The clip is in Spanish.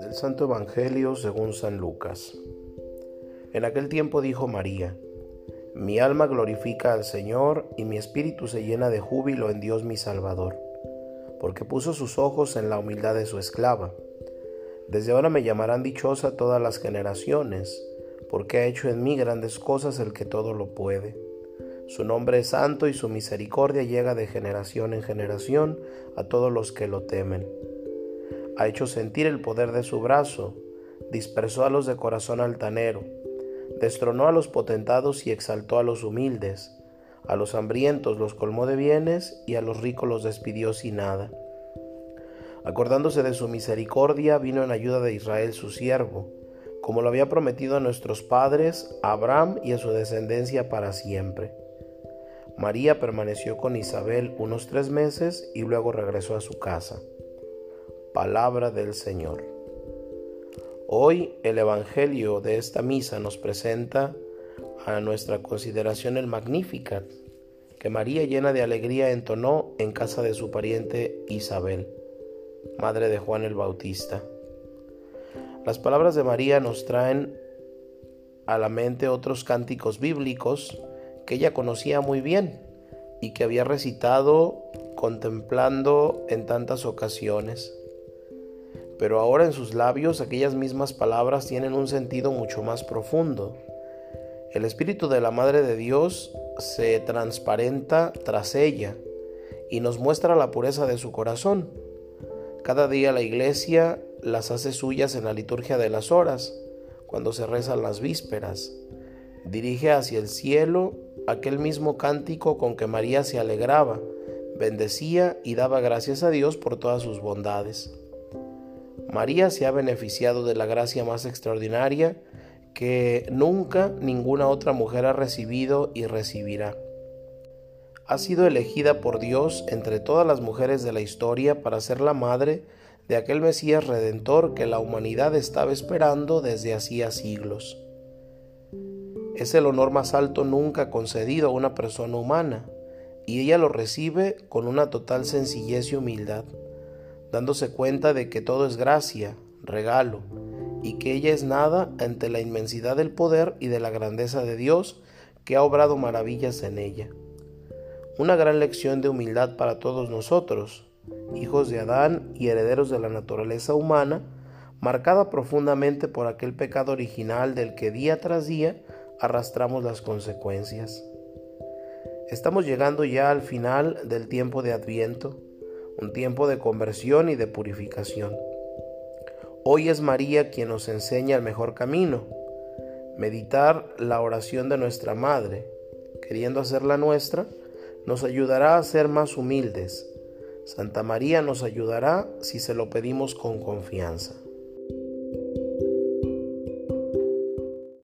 Del Santo Evangelio según San Lucas. En aquel tiempo dijo María, Mi alma glorifica al Señor y mi espíritu se llena de júbilo en Dios mi Salvador, porque puso sus ojos en la humildad de su esclava. Desde ahora me llamarán dichosa todas las generaciones, porque ha hecho en mí grandes cosas el que todo lo puede. Su nombre es santo y su misericordia llega de generación en generación a todos los que lo temen. Ha hecho sentir el poder de su brazo, dispersó a los de corazón altanero, destronó a los potentados y exaltó a los humildes, a los hambrientos los colmó de bienes y a los ricos los despidió sin nada Acordándose de su misericordia, vino en ayuda de Israel su siervo, como lo había prometido a nuestros padres, a Abraham y a su descendencia para siempre. María permaneció con Isabel unos tres meses y luego regresó a su casa. Palabra del Señor. Hoy el Evangelio de esta misa nos presenta a nuestra consideración el Magnificat, que María llena de alegría entonó en casa de su pariente Isabel madre de Juan el Bautista. Las palabras de María nos traen a la mente otros cánticos bíblicos que ella conocía muy bien y que había recitado contemplando en tantas ocasiones. Pero ahora en sus labios aquellas mismas palabras tienen un sentido mucho más profundo. El Espíritu de la Madre de Dios se transparenta tras ella y nos muestra la pureza de su corazón cada día la iglesia las hace suyas en la liturgia de las horas, cuando se rezan las vísperas. Dirige hacia el cielo aquel mismo cántico con que María se alegraba, bendecía y daba gracias a Dios por todas sus bondades. María se ha beneficiado de la gracia más extraordinaria que nunca ninguna otra mujer ha recibido y recibirá ha sido elegida por Dios entre todas las mujeres de la historia para ser la madre de aquel Mesías redentor que la humanidad estaba esperando desde hacía siglos. Es el honor más alto nunca concedido a una persona humana, y ella lo recibe con una total sencillez y humildad, dándose cuenta de que todo es gracia, regalo, y que ella es nada ante la inmensidad del poder y de la grandeza de Dios que ha obrado maravillas en ella. Una gran lección de humildad para todos nosotros, hijos de Adán y herederos de la naturaleza humana, marcada profundamente por aquel pecado original del que día tras día arrastramos las consecuencias. Estamos llegando ya al final del tiempo de Adviento, un tiempo de conversión y de purificación. Hoy es María quien nos enseña el mejor camino, meditar la oración de nuestra Madre, queriendo hacerla nuestra, nos ayudará a ser más humildes. Santa María nos ayudará si se lo pedimos con confianza.